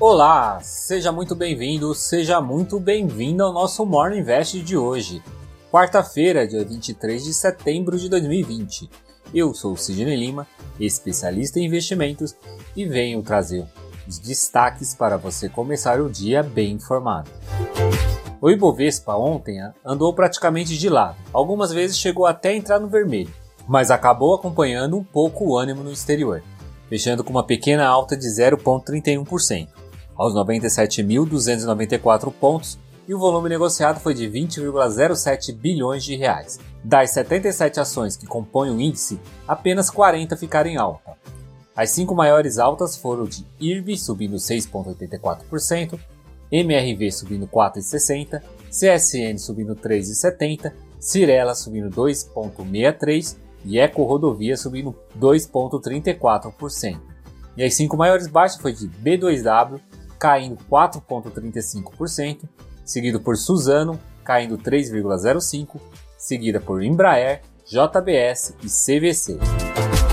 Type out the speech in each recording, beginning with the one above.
Olá, seja muito bem-vindo, seja muito bem-vindo ao nosso Morning Invest de hoje, quarta-feira, dia 23 de setembro de 2020. Eu sou o Sidney Lima, especialista em investimentos, e venho trazer os destaques para você começar o dia bem informado. O Ibovespa ontem andou praticamente de lado, algumas vezes chegou até a entrar no vermelho, mas acabou acompanhando um pouco o ânimo no exterior, fechando com uma pequena alta de 0,31% aos 97.294 pontos e o volume negociado foi de 20,07 bilhões de reais. Das 77 ações que compõem o índice, apenas 40 ficaram em alta. As cinco maiores altas foram de IRB subindo 6,84%, MRV subindo 4,60%, CSN subindo 3,70%, Cirela subindo 2,63% e Eco Rodovia subindo 2,34%. E as cinco maiores baixas foi de B2W caindo 4,35%, seguido por Suzano, caindo 3,05%, seguida por Embraer, JBS e CVC.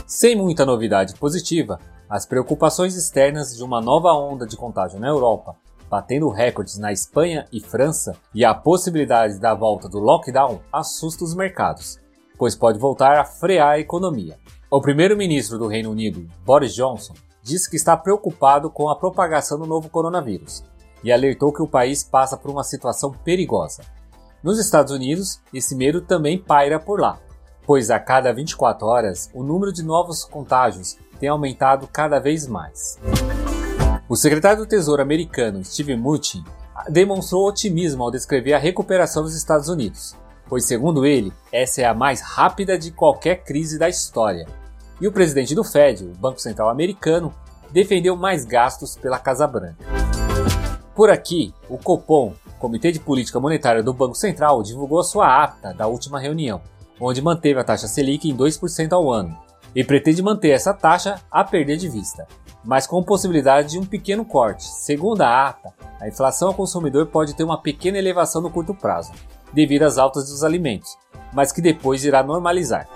Sem muita novidade positiva, as preocupações externas de uma nova onda de contágio na Europa, batendo recordes na Espanha e França, e a possibilidade da volta do lockdown assusta os mercados, pois pode voltar a frear a economia. O primeiro-ministro do Reino Unido, Boris Johnson, disse que está preocupado com a propagação do novo coronavírus e alertou que o país passa por uma situação perigosa. Nos Estados Unidos, esse medo também paira por lá, pois a cada 24 horas o número de novos contágios tem aumentado cada vez mais. O secretário do Tesouro americano Steve Mnuchin demonstrou otimismo ao descrever a recuperação dos Estados Unidos, pois, segundo ele, essa é a mais rápida de qualquer crise da história e o presidente do Fed, o Banco Central Americano, defendeu mais gastos pela Casa Branca. Por aqui, o Copom, Comitê de Política Monetária do Banco Central, divulgou a sua ata da última reunião, onde manteve a taxa Selic em 2% ao ano e pretende manter essa taxa a perder de vista, mas com possibilidade de um pequeno corte. Segundo a ata, a inflação ao consumidor pode ter uma pequena elevação no curto prazo, devido às altas dos alimentos, mas que depois irá normalizar.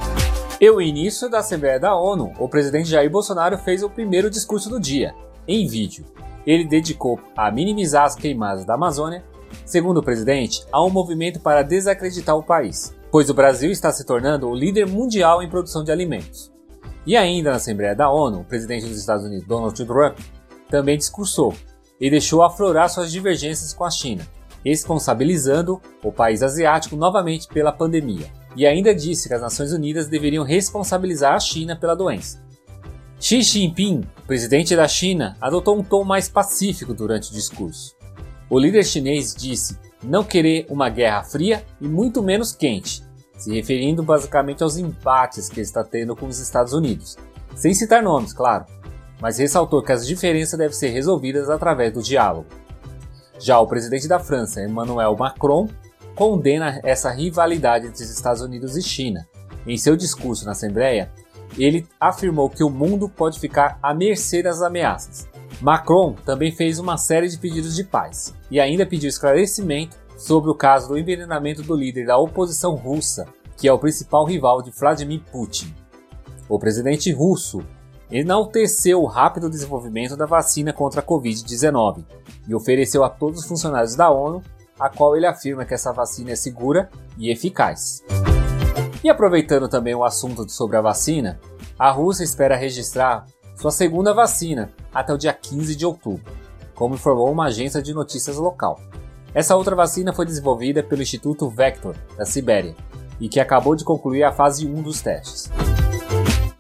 E o início da Assembleia da ONU, o presidente Jair Bolsonaro fez o primeiro discurso do dia, em vídeo. Ele dedicou a minimizar as queimadas da Amazônia, segundo o presidente, a um movimento para desacreditar o país, pois o Brasil está se tornando o líder mundial em produção de alimentos. E ainda na Assembleia da ONU, o presidente dos Estados Unidos, Donald Trump, também discursou e deixou aflorar suas divergências com a China, responsabilizando o país asiático novamente pela pandemia e ainda disse que as Nações Unidas deveriam responsabilizar a China pela doença. Xi Jinping, presidente da China, adotou um tom mais pacífico durante o discurso. O líder chinês disse não querer uma guerra fria e muito menos quente, se referindo basicamente aos embates que está tendo com os Estados Unidos, sem citar nomes, claro, mas ressaltou que as diferenças devem ser resolvidas através do diálogo. Já o presidente da França, Emmanuel Macron, condena essa rivalidade entre os Estados Unidos e China. Em seu discurso na Assembleia, ele afirmou que o mundo pode ficar à mercê das ameaças. Macron também fez uma série de pedidos de paz e ainda pediu esclarecimento sobre o caso do envenenamento do líder da oposição russa, que é o principal rival de Vladimir Putin. O presidente russo enalteceu o rápido desenvolvimento da vacina contra a Covid-19 e ofereceu a todos os funcionários da ONU a qual ele afirma que essa vacina é segura e eficaz. E aproveitando também o assunto sobre a vacina, a Rússia espera registrar sua segunda vacina até o dia 15 de outubro, como informou uma agência de notícias local. Essa outra vacina foi desenvolvida pelo Instituto Vector, da Sibéria, e que acabou de concluir a fase 1 dos testes.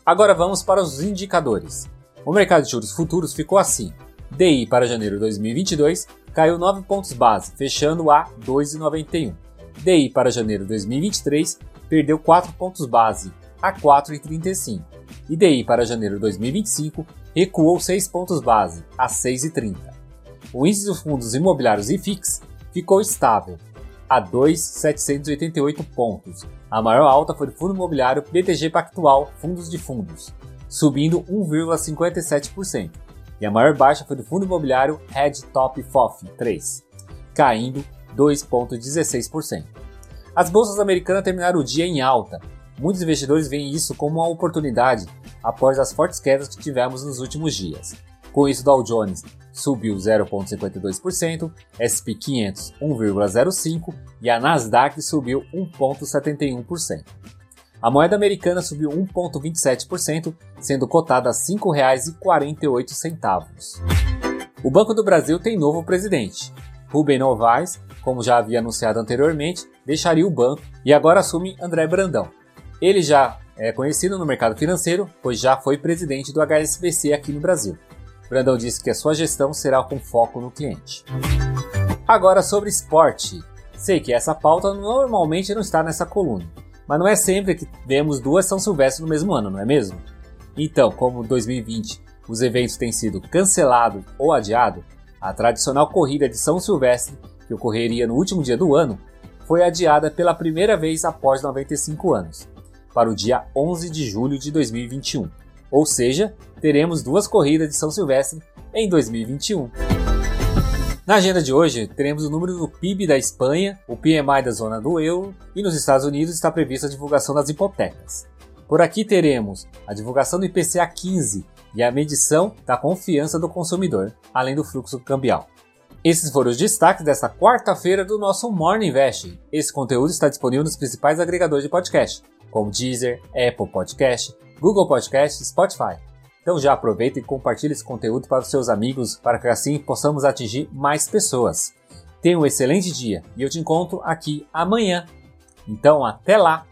Agora vamos para os indicadores. O mercado de juros futuros ficou assim: DI para janeiro de 2022 caiu 9 pontos base, fechando a 2,91. DI para janeiro de 2023 perdeu 4 pontos base, a 4,35. E DI para janeiro de 2025 recuou 6 pontos base, a 6,30. O índice dos fundos imobiliários IFIX ficou estável, a 2,788 pontos. A maior alta foi do fundo imobiliário BTG Pactual Fundos de Fundos, subindo 1,57% e a maior baixa foi do fundo imobiliário Red Top FOF 3, caindo 2,16%. As bolsas americanas terminaram o dia em alta. Muitos investidores veem isso como uma oportunidade após as fortes quedas que tivemos nos últimos dias. Com isso, Dow Jones subiu 0,52%, SP 500 1,05% e a Nasdaq subiu 1,71%. A moeda americana subiu 1,27%, sendo cotada a R$ 5,48. O Banco do Brasil tem novo presidente. Rubem Novaes, como já havia anunciado anteriormente, deixaria o banco e agora assume André Brandão. Ele já é conhecido no mercado financeiro, pois já foi presidente do HSBC aqui no Brasil. Brandão disse que a sua gestão será com foco no cliente. Agora sobre esporte. Sei que essa pauta normalmente não está nessa coluna, mas não é sempre que vemos duas São Silvestre no mesmo ano, não é mesmo? Então, como 2020 os eventos têm sido cancelados ou adiados, a tradicional corrida de São Silvestre, que ocorreria no último dia do ano, foi adiada pela primeira vez após 95 anos, para o dia 11 de julho de 2021. Ou seja, teremos duas corridas de São Silvestre em 2021. Na agenda de hoje, teremos o número do PIB da Espanha, o PMI da zona do euro e nos Estados Unidos está prevista a divulgação das hipotecas. Por aqui teremos a divulgação do IPCA 15 e a medição da confiança do consumidor, além do fluxo cambial. Esses foram os destaques desta quarta-feira do nosso Morning Invest. Esse conteúdo está disponível nos principais agregadores de podcast, como Deezer, Apple Podcast, Google Podcast e Spotify. Então já aproveita e compartilhe esse conteúdo para os seus amigos para que assim possamos atingir mais pessoas. Tenha um excelente dia e eu te encontro aqui amanhã. Então até lá!